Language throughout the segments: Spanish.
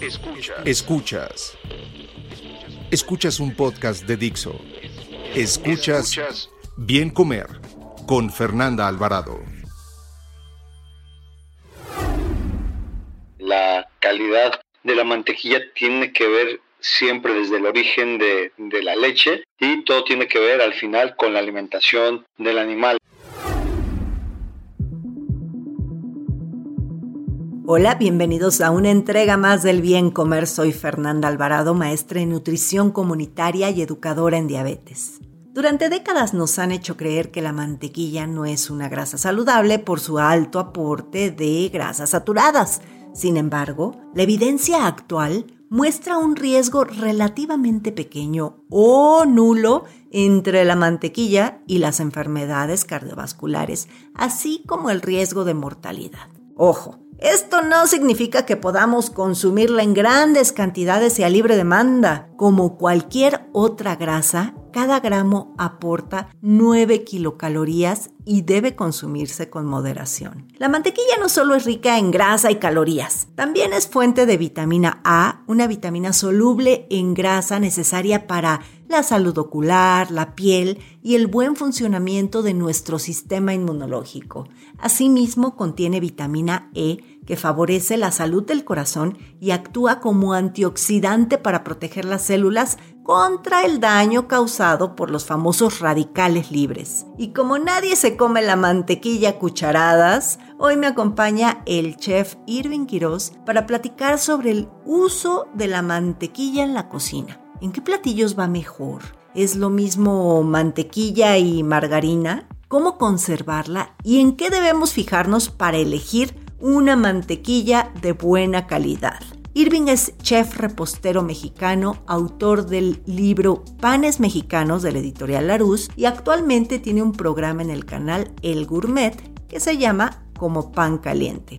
Escuchas. Escuchas. Escuchas un podcast de Dixo. Escuchas, Escuchas Bien Comer con Fernanda Alvarado. La calidad de la mantequilla tiene que ver siempre desde el origen de, de la leche y todo tiene que ver al final con la alimentación del animal. Hola, bienvenidos a una entrega más del Bien Comer. Soy Fernanda Alvarado, maestra en nutrición comunitaria y educadora en diabetes. Durante décadas nos han hecho creer que la mantequilla no es una grasa saludable por su alto aporte de grasas saturadas. Sin embargo, la evidencia actual muestra un riesgo relativamente pequeño o nulo entre la mantequilla y las enfermedades cardiovasculares, así como el riesgo de mortalidad. Ojo, esto no significa que podamos consumirla en grandes cantidades y a libre demanda. Como cualquier otra grasa, cada gramo aporta 9 kilocalorías y debe consumirse con moderación. La mantequilla no solo es rica en grasa y calorías, también es fuente de vitamina A, una vitamina soluble en grasa necesaria para la salud ocular, la piel y el buen funcionamiento de nuestro sistema inmunológico. Asimismo, contiene vitamina E que favorece la salud del corazón y actúa como antioxidante para proteger las células contra el daño causado por los famosos radicales libres. Y como nadie se come la mantequilla a cucharadas, hoy me acompaña el chef Irving Quiroz para platicar sobre el uso de la mantequilla en la cocina. ¿En qué platillos va mejor? ¿Es lo mismo mantequilla y margarina? cómo conservarla y en qué debemos fijarnos para elegir una mantequilla de buena calidad. Irving es chef repostero mexicano, autor del libro Panes Mexicanos de la editorial Larus y actualmente tiene un programa en el canal El Gourmet que se llama Como Pan Caliente.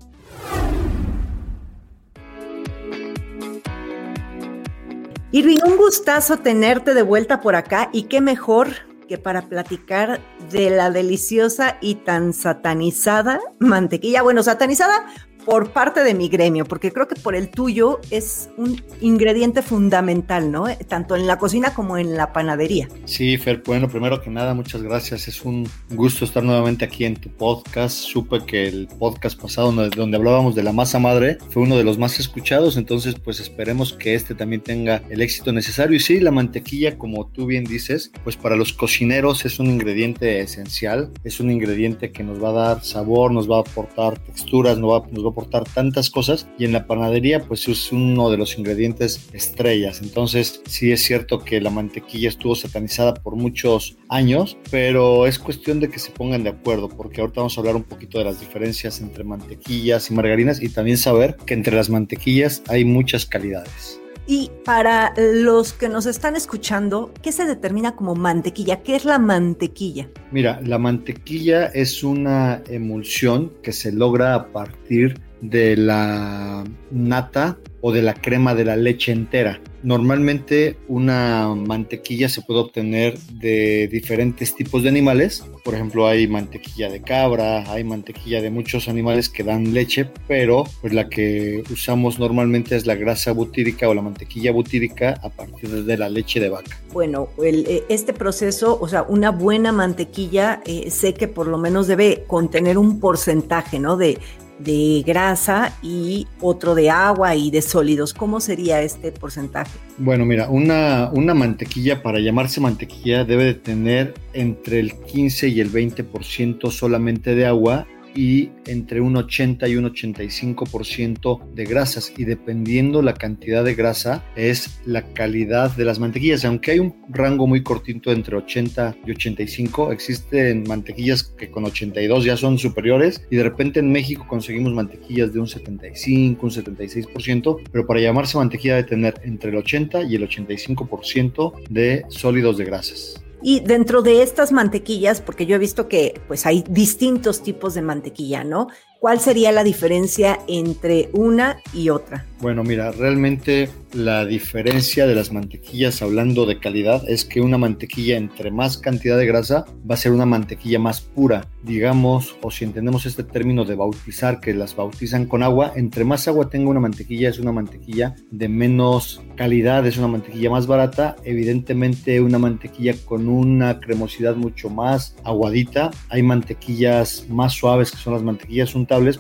Irving, un gustazo tenerte de vuelta por acá y qué mejor que para platicar de la deliciosa y tan satanizada mantequilla. Bueno, satanizada por parte de mi gremio, porque creo que por el tuyo es un ingrediente fundamental, ¿no? Tanto en la cocina como en la panadería. Sí, Fer, bueno, primero que nada, muchas gracias. Es un gusto estar nuevamente aquí en tu podcast. Supe que el podcast pasado, donde hablábamos de la masa madre, fue uno de los más escuchados, entonces pues esperemos que este también tenga el éxito necesario. Y sí, la mantequilla, como tú bien dices, pues para los cocineros es un ingrediente esencial, es un ingrediente que nos va a dar sabor, nos va a aportar texturas, nos va, nos va a aportar tantas cosas y en la panadería pues es uno de los ingredientes estrellas. Entonces sí es cierto que la mantequilla estuvo satanizada por muchos años, pero es cuestión de que se pongan de acuerdo porque ahorita vamos a hablar un poquito de las diferencias entre mantequillas y margarinas y también saber que entre las mantequillas hay muchas calidades. Y para los que nos están escuchando, ¿qué se determina como mantequilla? ¿Qué es la mantequilla? Mira, la mantequilla es una emulsión que se logra a partir de la nata o de la crema de la leche entera. Normalmente una mantequilla se puede obtener de diferentes tipos de animales. Por ejemplo, hay mantequilla de cabra, hay mantequilla de muchos animales que dan leche, pero pues la que usamos normalmente es la grasa butírica o la mantequilla butírica a partir de la leche de vaca. Bueno, eh, este proceso, o sea, una buena mantequilla, eh, sé que por lo menos debe contener un porcentaje, ¿no? De de grasa y otro de agua y de sólidos. ¿Cómo sería este porcentaje? Bueno, mira, una, una mantequilla para llamarse mantequilla debe de tener entre el 15 y el 20% solamente de agua y entre un 80 y un 85% de grasas y dependiendo la cantidad de grasa es la calidad de las mantequillas. Aunque hay un rango muy cortito entre 80 y 85, existen mantequillas que con 82 ya son superiores y de repente en México conseguimos mantequillas de un 75, un 76%, pero para llamarse mantequilla debe tener entre el 80 y el 85% de sólidos de grasas. Y dentro de estas mantequillas, porque yo he visto que pues hay distintos tipos de mantequilla, ¿no? ¿Cuál sería la diferencia entre una y otra? Bueno, mira, realmente la diferencia de las mantequillas hablando de calidad es que una mantequilla entre más cantidad de grasa va a ser una mantequilla más pura, digamos, o si entendemos este término de bautizar, que las bautizan con agua, entre más agua tenga una mantequilla es una mantequilla de menos calidad, es una mantequilla más barata, evidentemente una mantequilla con una cremosidad mucho más aguadita, hay mantequillas más suaves que son las mantequillas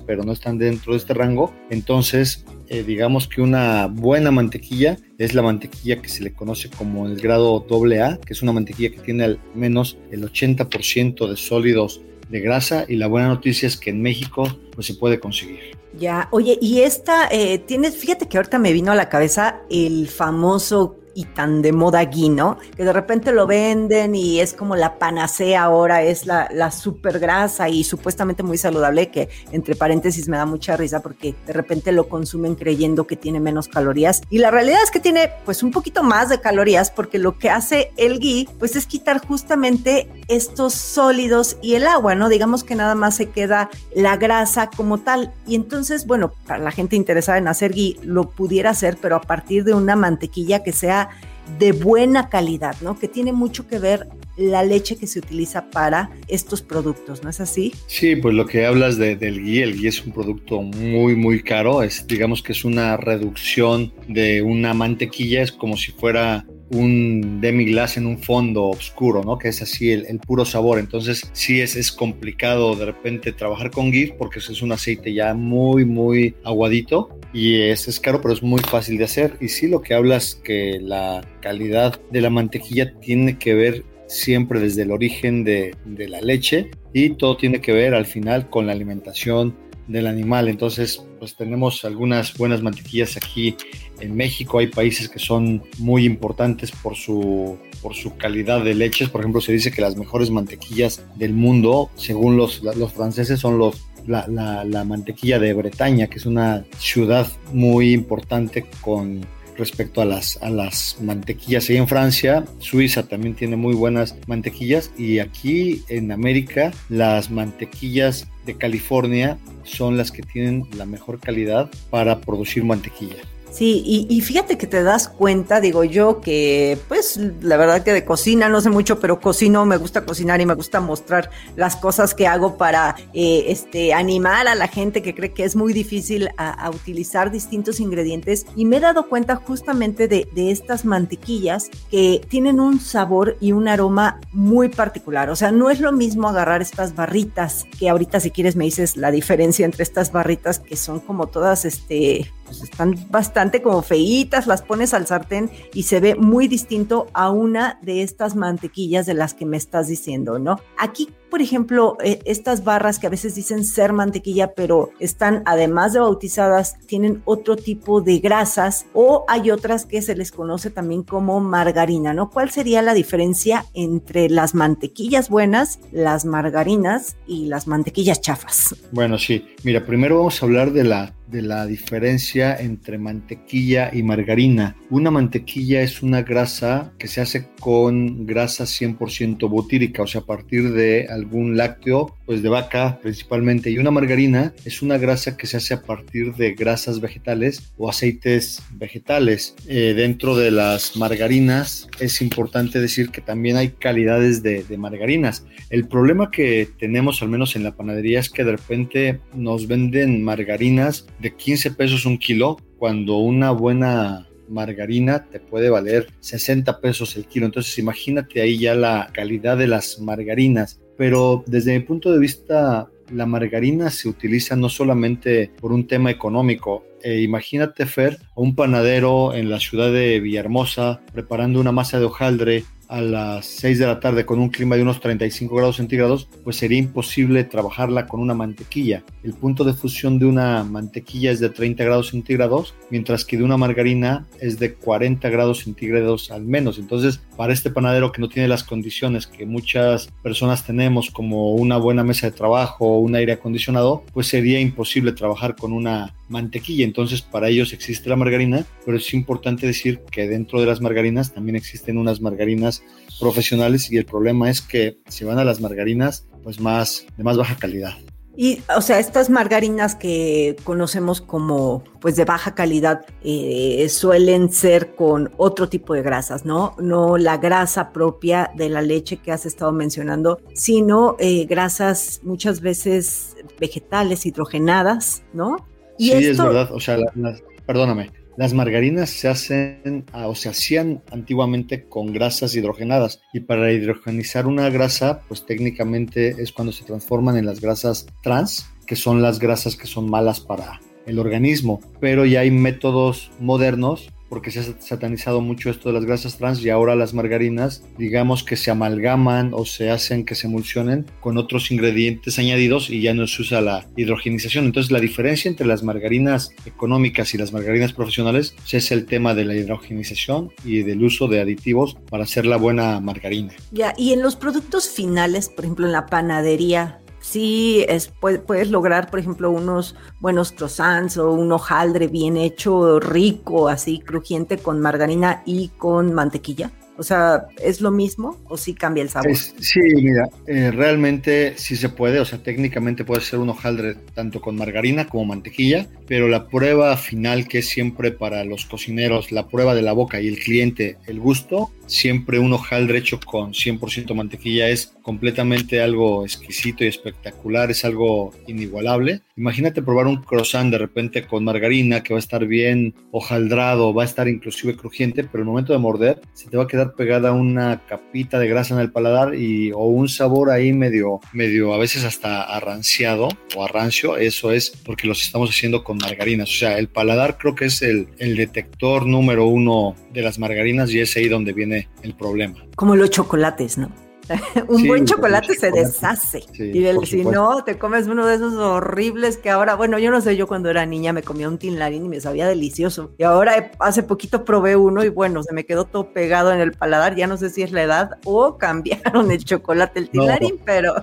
pero no están dentro de este rango, entonces eh, digamos que una buena mantequilla es la mantequilla que se le conoce como el grado AA, que es una mantequilla que tiene al menos el 80% de sólidos de grasa y la buena noticia es que en México pues se puede conseguir. Ya, oye, y esta, eh, tienes, fíjate que ahorita me vino a la cabeza el famoso y tan de moda guino, que de repente lo venden y es como la panacea ahora, es la, la super grasa y supuestamente muy saludable, que entre paréntesis me da mucha risa porque de repente lo consumen creyendo que tiene menos calorías y la realidad es que tiene pues un poquito más de calorías porque lo que hace el ghee pues es quitar justamente estos sólidos y el agua, ¿no? Digamos que nada más se queda la grasa como tal y entonces, bueno, para la gente interesada en hacer ghee lo pudiera hacer, pero a partir de una mantequilla que sea de buena calidad, ¿no? Que tiene mucho que ver la leche que se utiliza para estos productos, ¿no es así? Sí, pues lo que hablas de, del ghee, el ghee es un producto muy, muy caro, es, digamos que es una reducción de una mantequilla, es como si fuera un demi-glace en un fondo oscuro, ¿no? Que es así el, puro sabor. Entonces, sí es, es complicado de repente trabajar con ghee porque es un aceite ya muy, muy aguadito y es, es caro, pero es muy fácil de hacer. Y sí, lo que hablas que la calidad de la mantequilla tiene que ver siempre desde el origen de la leche y todo tiene que ver al final con la alimentación del animal. Entonces, pues tenemos algunas buenas mantequillas aquí en México. Hay países que son muy importantes por su, por su calidad de leches. Por ejemplo, se dice que las mejores mantequillas del mundo, según los, los franceses, son los la, mantequilla de Bretaña, que es una ciudad muy importante con respecto a las, a las mantequillas. Y en Francia, Suiza también tiene muy buenas mantequillas. Y aquí en América, las mantequillas de California son las que tienen la mejor calidad para producir mantequilla. Sí, y, fíjate que te das cuenta, digo yo, que pues la verdad que de cocina no sé mucho, pero cocino, me gusta cocinar y me gusta mostrar las cosas que hago para eh, este, animar a la gente que cree que es muy difícil a, utilizar distintos ingredientes. Y me he dado cuenta justamente de, de estas mantequillas que tienen un sabor y un aroma muy particular. O sea, no es lo mismo agarrar estas barritas, que ahorita si quieres me dices la diferencia entre estas barritas que son como todas, este, pues están bastante como feitas, las pones al sartén y se ve muy distinto a una de estas mantequillas de las que me estás diciendo, ¿no? Aquí por ejemplo, eh, estas barras que a veces dicen ser mantequilla, pero están además de bautizadas, tienen otro tipo de grasas o hay otras que se les conoce también como margarina, ¿no? ¿Cuál sería la diferencia entre las mantequillas buenas, las margarinas y las mantequillas chafas? Bueno, sí. Mira, primero vamos a hablar de la, de la diferencia entre mantequilla y margarina. Una mantequilla es una grasa que se hace con grasa 100% butírica, o sea, a partir de algún lácteo, pues de vaca principalmente. Y una margarina es una grasa que se hace a partir de grasas vegetales o aceites vegetales. Eh, dentro de las margarinas es importante decir que también hay calidades de, de margarinas. El problema que tenemos, al menos en la panadería, es que de repente nos venden margarinas de 15 pesos un kilo, cuando una buena margarina te puede valer 60 pesos el kilo. Entonces imagínate ahí ya la calidad de las margarinas pero desde mi punto de vista la margarina se utiliza no solamente por un tema económico. Eh, imagínate, Fer, a un panadero en la ciudad de Villahermosa preparando una masa de hojaldre a las 6 de la tarde con un clima de unos 35 grados centígrados, pues sería imposible trabajarla con una mantequilla. El punto de fusión de una mantequilla es de 30 grados centígrados, mientras que de una margarina es de 40 grados centígrados al menos. Entonces, para este panadero que no tiene las condiciones que muchas personas tenemos, como una buena mesa de trabajo o un aire acondicionado, pues sería imposible trabajar con una mantequilla. Entonces, para ellos existe la margarina, pero es importante decir que dentro de las margarinas también existen unas margarinas profesionales y el problema es que se van a las margarinas pues más de más baja calidad. Y, o sea, estas margarinas que conocemos como, pues, de baja calidad, eh, suelen ser con otro tipo de grasas, ¿no? No la grasa propia de la leche que has estado mencionando, sino eh, grasas muchas veces vegetales, hidrogenadas, ¿no? sí, es verdad. O sea, perdóname, las margarinas se hacen ah, o se hacían antiguamente con grasas hidrogenadas y para hidrogenizar una grasa, pues técnicamente es cuando se transforman en las grasas trans, que son las grasas que son malas para el organismo. Pero ya hay métodos modernos porque se ha satanizado mucho esto de las grasas trans y ahora las margarinas, digamos que se amalgaman o se hacen que se emulsionen con otros ingredientes añadidos y ya no se usa la hidrogenización. Entonces la diferencia entre las margarinas económicas y las margarinas profesionales es el tema de la hidrogenización y del uso de aditivos para hacer la buena margarina. Ya, y en los productos finales, por ejemplo en la panadería, sí es, puedes, lograr, por ejemplo, unos buenos croissants o un hojaldre bien hecho, rico, así crujiente con margarina y con mantequilla. O sea, ¿es lo mismo o sí cambia el sabor? sí, mira, eh, realmente sí se puede, o sea, técnicamente puede ser un hojaldre tanto con margarina como mantequilla, pero la prueba final que es siempre para los cocineros, la prueba de la boca y el cliente, el gusto, siempre un hojaldre hecho con 100% mantequilla es completamente algo exquisito y espectacular, es algo inigualable. Imagínate probar un croissant de repente con margarina que va a estar bien hojaldrado, va a estar inclusive crujiente, pero el momento de morder se te va a quedar pegada una capita de grasa en el paladar y o un sabor ahí medio medio a veces hasta arranciado o arrancio, eso es porque los estamos haciendo con margarinas, o sea, el paladar creo que es el, el detector número uno de las margarinas y es ahí donde viene el problema. Como los chocolates, ¿no? un buen chocolate se deshace. y si no, te comes uno de esos horribles que ahora, bueno, yo no sé, yo cuando era niña me comía un tinlarín y me sabía delicioso. Y ahora hace poquito probé uno y bueno, se me quedó todo pegado en el paladar. Ya no sé si es la edad o cambiaron el chocolate, el tinlarín, pero.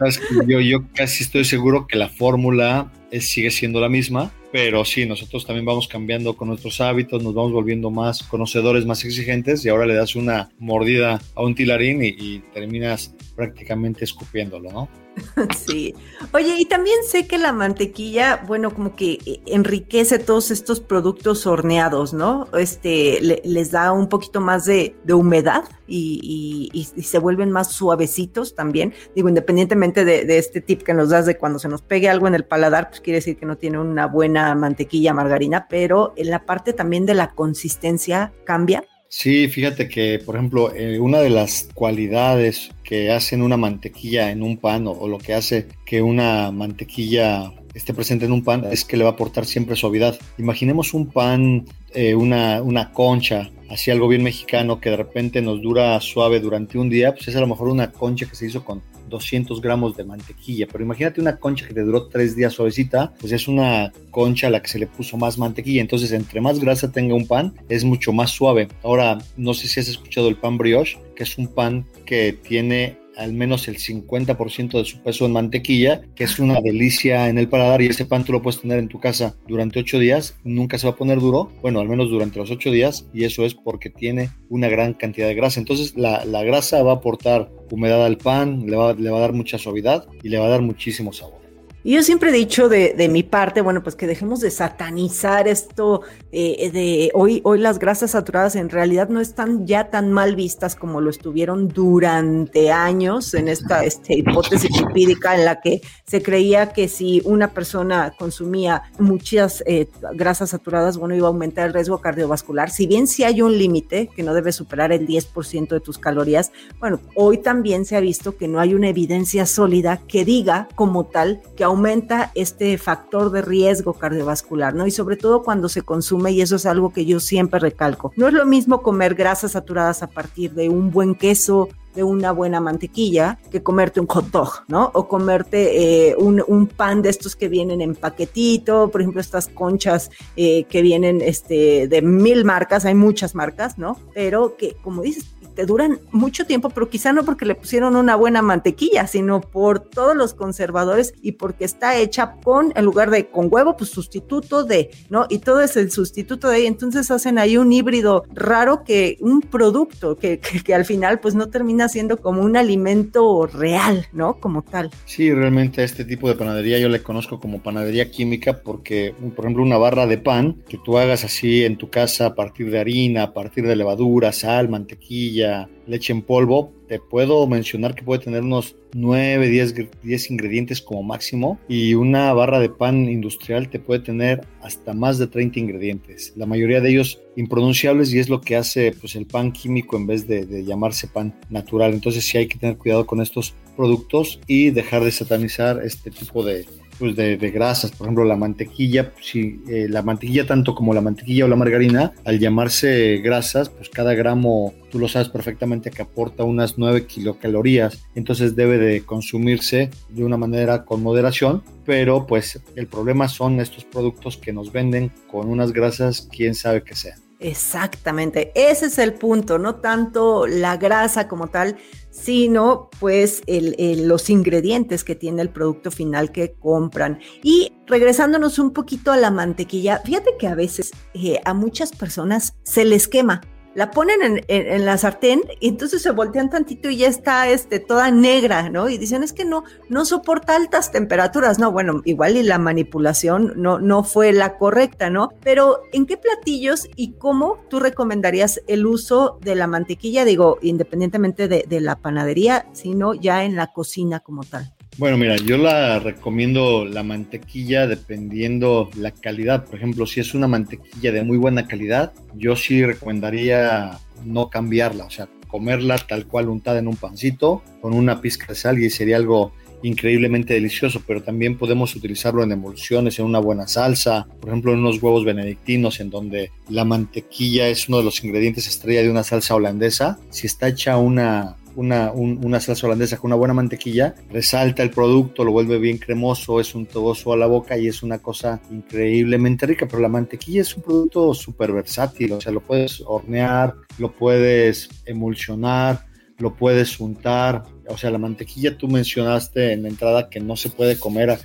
Yo, yo casi estoy seguro que la fórmula sigue siendo la misma, pero sí, nosotros también vamos cambiando con nuestros hábitos, nos vamos volviendo más conocedores, más exigentes y ahora le das una mordida a un tilarín y, terminas prácticamente escupiéndolo, ¿no? Sí. Oye, y también sé que la mantequilla, bueno, como que eh, enriquece todos estos productos horneados, ¿no? Este, les da un poquito más de, humedad y, se vuelven más suavecitos también. Digo, independientemente de, este tip que nos das de cuando se nos pegue algo en el paladar, pues quiere decir que no tiene una buena mantequilla margarina, pero en la parte también de la consistencia cambia. Sí, fíjate que, por ejemplo, eh, una de las cualidades que hacen una mantequilla en un pan o, lo que hace que una mantequilla esté presente en un pan es que le va a aportar siempre suavidad. Imaginemos un pan, eh, una, una concha, así algo bien mexicano que de repente nos dura suave durante un día, pues es a lo mejor una concha que se hizo con 200 gramos de mantequilla. Pero imagínate una concha que te duró tres días suavecita, pues es una concha a la que se le puso más mantequilla. Entonces, entre más grasa tenga un pan, es mucho más suave. Ahora, no sé si has escuchado el pan brioche, que es un pan que tiene al menos el 50% de su peso en mantequilla, que es una delicia en el paladar y ese pan tú lo puedes tener en tu casa durante ocho días, nunca se va a poner duro, bueno, al menos durante los ocho días y eso es porque tiene una gran cantidad de grasa. Entonces la, la grasa va a aportar humedad al pan, le va, le va a dar mucha suavidad y le va a dar muchísimo sabor. Y yo siempre he dicho de, mi parte, bueno, pues que dejemos de satanizar esto eh, de hoy, hoy las grasas saturadas en realidad no están ya tan mal vistas como lo estuvieron durante años en esta este, hipótesis lipídica en la que se creía que si una persona consumía muchas eh, grasas saturadas, bueno, iba a aumentar el riesgo cardiovascular. Si bien sí hay un límite que no debe superar el 10% de tus calorías, bueno, hoy también se ha visto que no hay una evidencia sólida que diga como tal que aumenta aumenta este factor de riesgo cardiovascular, ¿no? Y sobre todo cuando se consume, y eso es algo que yo siempre recalco, no es lo mismo comer grasas saturadas a partir de un buen queso, de una buena mantequilla que comerte un hot dog, ¿no? O comerte eh, un, pan de estos que vienen en paquetito, por ejemplo, estas conchas eh, que vienen este, de mil marcas, hay muchas marcas, ¿no? Pero que, como dices, te duran mucho tiempo, pero quizá no porque le pusieron una buena mantequilla, sino por todos los conservadores y porque está hecha con, en lugar de con huevo, pues sustituto de, ¿no? Y todo es el sustituto de ahí. Entonces hacen ahí un híbrido raro que un producto que, que, al final pues no termina siendo como un alimento real, ¿no? Como tal. Sí, realmente este tipo de panadería yo le conozco como panadería química porque, por ejemplo, una barra de pan que tú hagas así en tu casa a partir de harina, a partir de levadura, sal, mantequilla, leche en polvo, te puedo mencionar que puede tener unos 9, 10, 10, ingredientes como máximo y una barra de pan industrial te puede tener hasta más de 30 ingredientes. La mayoría de ellos impronunciables y es lo que hace pues, el pan químico en vez de, llamarse pan natural. Entonces sí hay que tener cuidado con estos productos y dejar de satanizar este tipo de, pues de, grasas, por ejemplo la mantequilla, si eh, la mantequilla tanto como la mantequilla o la margarina, al llamarse grasas, pues cada gramo, tú lo sabes perfectamente que aporta unas 9 kilocalorías, entonces debe de consumirse de una manera con moderación, pero pues el problema son estos productos que nos venden con unas grasas, quién sabe qué sean. Exactamente, ese es el punto, no tanto la grasa como tal, sino pues los ingredientes que tiene el producto final que compran. Y regresándonos un poquito a la mantequilla, fíjate que a veces eh, a muchas personas se les quema la ponen en, la sartén y entonces se voltean tantito y ya está este, toda negra, ¿no? Y dicen, es que no, no soporta altas temperaturas. No, bueno, igual y la manipulación no, no fue la correcta, ¿no? Pero ¿en qué platillos y cómo tú recomendarías el uso de la mantequilla? Digo, independientemente de, de la panadería, sino ya en la cocina como tal. Bueno, mira, yo la recomiendo la mantequilla dependiendo la calidad. Por ejemplo, si es una mantequilla de muy buena calidad, yo sí recomendaría no cambiarla, o sea, comerla tal cual untada en un pancito con una pizca de sal y sería algo increíblemente delicioso, pero también podemos utilizarlo en emulsiones, en una buena salsa, por ejemplo en unos huevos benedictinos en donde la mantequilla es uno de los ingredientes estrella de una salsa holandesa. Si está hecha una una, una, salsa holandesa con una buena mantequilla, resalta el producto, lo vuelve bien cremoso, es un toboso a la boca y es una cosa increíblemente rica. Pero la mantequilla es un producto súper versátil, o sea, lo puedes hornear, lo puedes emulsionar, lo puedes untar, o sea, la mantequilla tú mencionaste en la entrada que no se puede comer a,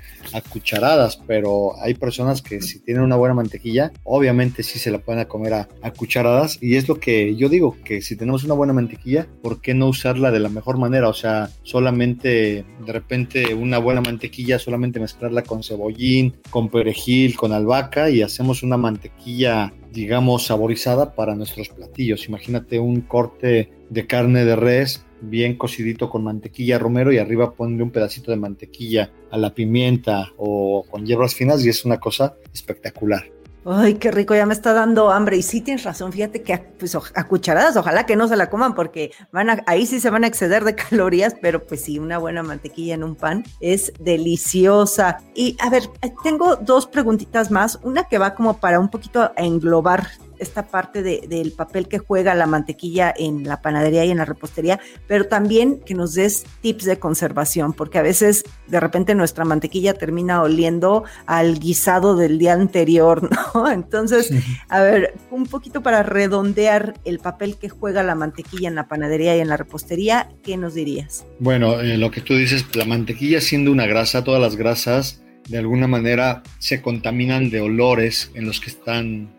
cucharadas, pero hay personas que si tienen una buena mantequilla, obviamente sí se la pueden comer a, cucharadas y es lo que yo digo, que si tenemos una buena mantequilla, ¿por qué no usarla de la mejor manera? O sea, solamente de repente una buena mantequilla, solamente mezclarla con cebollín, con perejil, con albahaca y hacemos una mantequilla digamos, saborizada para nuestros platillos. Imagínate un corte de carne de res bien cocidito con mantequilla romero y arriba ponle un pedacito de mantequilla a la pimienta o con hierbas finas y es una cosa espectacular. Ay, qué rico, ya me está dando hambre. Y sí tienes razón, fíjate que pues, a cucharadas, ojalá que no se la coman porque van a, ahí sí se van a exceder de calorías, pero pues sí, una buena mantequilla en un pan es deliciosa. Y a ver, tengo dos preguntitas más. Una que va como para un poquito a englobar esta parte del papel que juega la mantequilla en la panadería y en la repostería, pero también que nos des tips de conservación, porque a veces de repente nuestra mantequilla termina oliendo al guisado del día anterior, ¿no? Entonces, a ver, un poquito para redondear el papel que juega la mantequilla en la panadería y en la repostería, ¿qué nos dirías? Bueno, eh, lo que tú dices, la mantequilla siendo una grasa, todas las grasas de alguna manera se contaminan de olores en los que están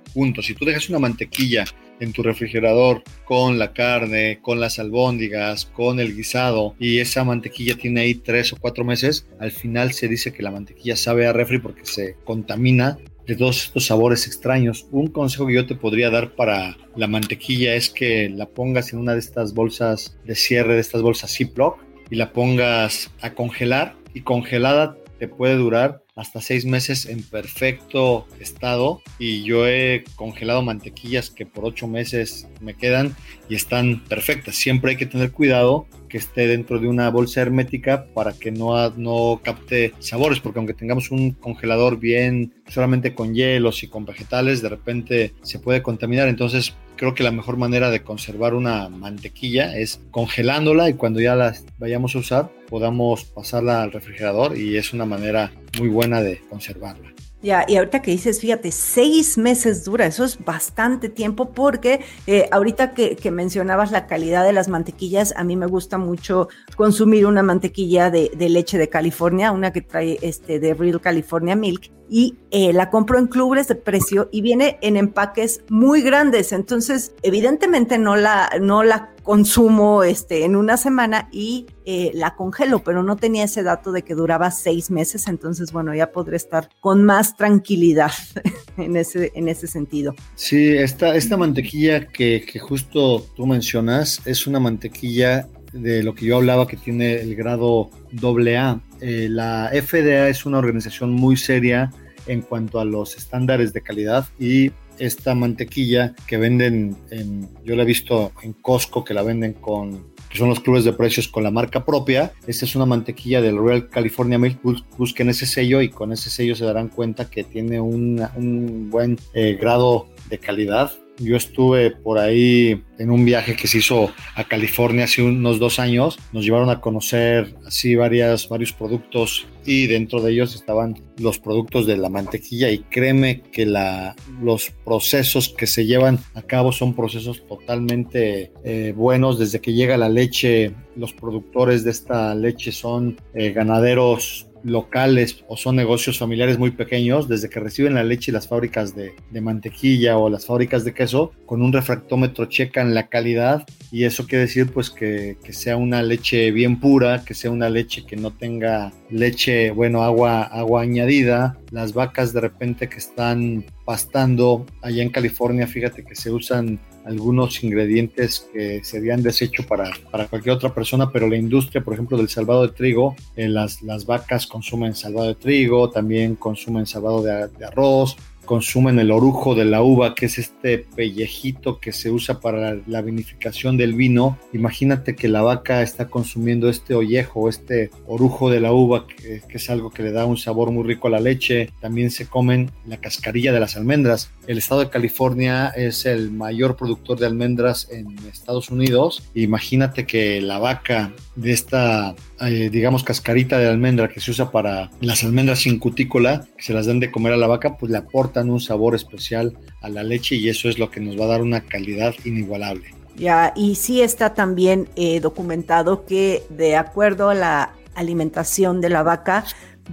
si tú dejas una mantequilla en tu refrigerador con la carne, con las albóndigas, con el guisado y esa mantequilla tiene ahí tres o cuatro meses, al final se dice que la mantequilla sabe a refri porque se contamina de todos estos sabores extraños. Un consejo que yo te podría dar para la mantequilla es que la pongas en una de estas bolsas de cierre, de estas bolsas Ziploc y la pongas a congelar y congelada puede durar hasta seis meses en perfecto estado y yo he congelado mantequillas que por ocho meses me quedan y están perfectas. Siempre hay que tener cuidado que esté dentro de una bolsa hermética para que no, no capte sabores, porque aunque tengamos un congelador bien solamente con hielos y con vegetales, de repente se puede contaminar. Entonces creo que la mejor manera de conservar una mantequilla es congelándola y cuando ya la vayamos a usar podamos pasarla al refrigerador y es una manera muy buena de conservarla. Ya, y ahorita que dices, fíjate, seis meses dura, eso es bastante tiempo porque eh, ahorita que, mencionabas la calidad de las mantequillas, a mí me gusta mucho consumir una mantequilla de, leche de California, una que trae este de Real California Milk, y eh, la compro en clubes de precio y viene en empaques muy grandes. Entonces, evidentemente no la, no la consumo este, en una semana y eh, la congelo, pero no tenía ese dato de que duraba seis meses. Entonces, bueno, ya podré estar con más tranquilidad en ese, en ese sentido. Sí, esta, esta mantequilla que, que justo tú mencionas es una mantequilla de lo que yo hablaba que tiene el grado AA. Eh, la FDA es una organización muy seria en cuanto a los estándares de calidad y esta mantequilla que venden, en, yo la he visto en Costco que la venden con que son los clubes de precios con la marca propia. Esta es una mantequilla del Royal California Milk. Busquen ese sello y con ese sello se darán cuenta que tiene un buen eh, grado de calidad. Yo estuve por ahí en un viaje que se hizo a California hace unos dos años. Nos llevaron a conocer así varias, varios productos y dentro de ellos estaban los productos de la mantequilla y créeme que la, los procesos que se llevan a cabo son procesos totalmente eh, buenos. Desde que llega la leche, los productores de esta leche son eh, ganaderos locales o son negocios familiares muy pequeños, desde que reciben la leche y las fábricas de, mantequilla o las fábricas de queso, con un refractómetro checan la calidad y eso quiere decir pues que, que, sea una leche bien pura, que sea una leche que no tenga leche, bueno, agua, agua añadida. Las vacas de repente que están pastando allá en California, fíjate que se usan algunos ingredientes que serían desecho para, para cualquier otra persona, pero la industria, por ejemplo, del salvado de trigo, eh, las, las vacas consumen salvado de trigo, también consumen salvado de, de arroz, consumen el orujo de la uva, que es este pellejito que se usa para la, vinificación del vino. Imagínate que la vaca está consumiendo este ollejo, este orujo de la uva, que, es algo que le da un sabor muy rico a la leche. También se comen la cascarilla de las almendras. El estado de California es el mayor productor de almendras en Estados Unidos. Imagínate que la vaca de esta, eh, digamos, cascarita de almendra que se usa para las almendras sin cutícula, que se las dan de comer a la vaca, pues le aportan un sabor especial a la leche y eso es lo que nos va a dar una calidad inigualable. Ya, y sí está también eh, documentado que de acuerdo a la alimentación de la vaca,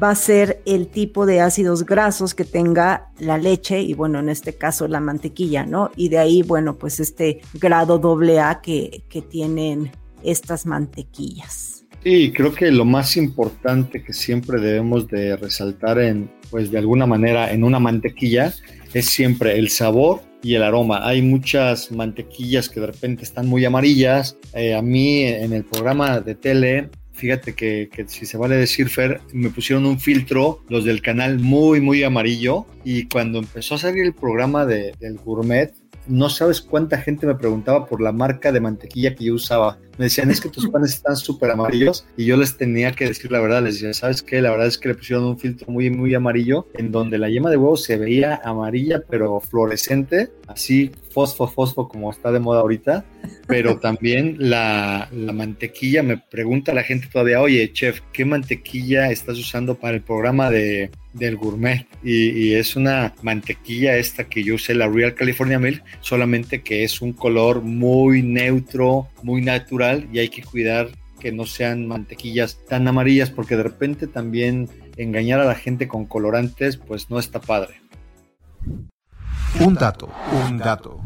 va a ser el tipo de ácidos grasos que tenga la leche y bueno, en este caso la mantequilla, ¿no? Y de ahí, bueno, pues este grado doble A que, que tienen estas mantequillas. Sí, creo que lo más importante que siempre debemos de resaltar en, pues de alguna manera, en una mantequilla es siempre el sabor y el aroma. Hay muchas mantequillas que de repente están muy amarillas. Eh, a mí en el programa de tele, fíjate que, si se vale decir, Fer, me pusieron un filtro, los del canal muy, muy amarillo. Y cuando empezó a salir el programa de, del gourmet, no sabes cuánta gente me preguntaba por la marca de mantequilla que yo usaba. Me decían, es que tus panes están súper amarillos y yo les tenía que decir la verdad. Les decía, ¿sabes qué? La verdad es que le pusieron un filtro muy, muy amarillo en donde la yema de huevo se veía amarilla pero fluorescente, así fosfo, fosfo como está de moda ahorita. Pero también la, la mantequilla, me pregunta la gente todavía, oye, chef, ¿qué mantequilla estás usando para el programa de, del gourmet y, es una mantequilla esta que yo usé, la Real California Milk, solamente que es un color muy neutro, muy natural y hay que cuidar que no sean mantequillas tan amarillas porque de repente también engañar a la gente con colorantes pues no está padre. Un dato, un dato.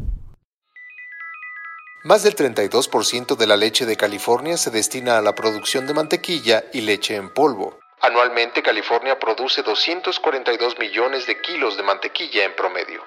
Más del 32% de la leche de California se destina a la producción de mantequilla y leche en polvo. Anualmente California produce 242 millones de kilos de mantequilla en promedio.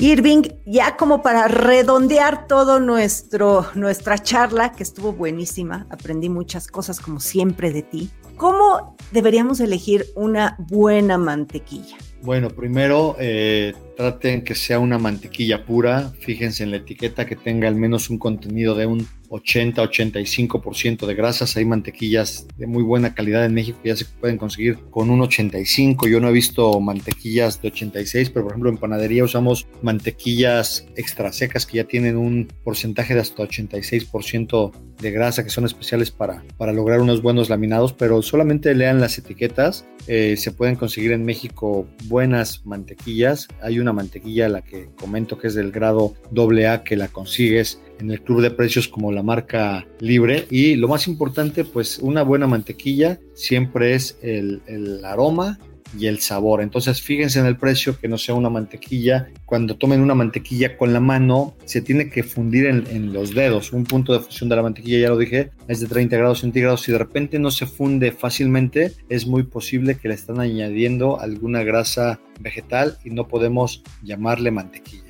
Irving, ya como para redondear todo nuestro nuestra charla que estuvo buenísima, aprendí muchas cosas como siempre de ti. ¿Cómo deberíamos elegir una buena mantequilla? Bueno, primero eh, traten que sea una mantequilla pura. Fíjense en la etiqueta que tenga al menos un contenido de un 80-85% de grasas. Hay mantequillas de muy buena calidad en México que ya se pueden conseguir con un 85. Yo no he visto mantequillas de 86, pero por ejemplo en panadería usamos mantequillas extra secas que ya tienen un porcentaje de hasta 86% de grasa que son especiales para, para lograr unos buenos laminados, pero solamente lean las etiquetas. Eh, se pueden conseguir en México buenas mantequillas. Hay una mantequilla, la que comento que es del grado AA, que la consigues en el club de precios como la marca libre. Y lo más importante, pues una buena mantequilla siempre es el, el aroma y el sabor. Entonces fíjense en el precio que no sea una mantequilla. Cuando tomen una mantequilla con la mano, se tiene que fundir en, los dedos. Un punto de fusión de la mantequilla, ya lo dije, es de 30 grados centígrados. Si de repente no se funde fácilmente, es muy posible que le están añadiendo alguna grasa vegetal y no podemos llamarle mantequilla.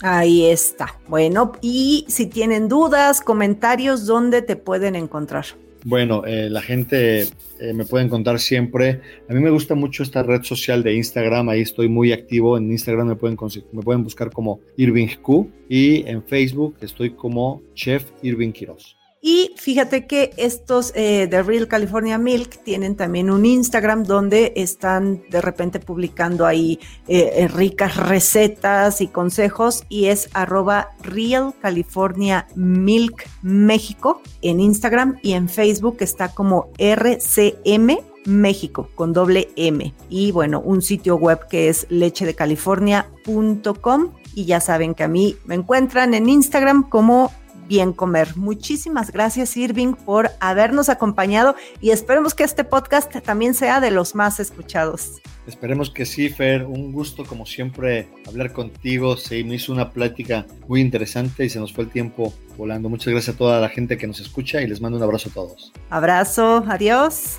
Ahí está. Bueno, y si tienen dudas, comentarios, ¿dónde te pueden encontrar? Bueno, eh, la gente eh, me puede encontrar siempre. A mí me gusta mucho esta red social de Instagram. Ahí estoy muy activo. En Instagram me pueden, me pueden buscar como Irving Q y en Facebook estoy como Chef Irving Quiroz. Y fíjate que estos eh, de Real California Milk tienen también un Instagram donde están de repente publicando ahí eh, eh, ricas recetas y consejos y es arroba Real California Milk México en Instagram y en Facebook está como RCM México con doble M. Y bueno, un sitio web que es lechedecalifornia.com y ya saben que a mí me encuentran en Instagram como bien comer. Muchísimas gracias Irving por habernos acompañado y esperemos que este podcast también sea de los más escuchados. Esperemos que sí, Fer. Un gusto, como siempre, hablar contigo. Se me hizo una plática muy interesante y se nos fue el tiempo volando. Muchas gracias a toda la gente que nos escucha y les mando un abrazo a todos. Abrazo, adiós.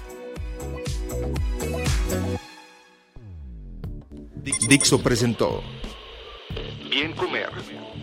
Dixo presentó Bien Comer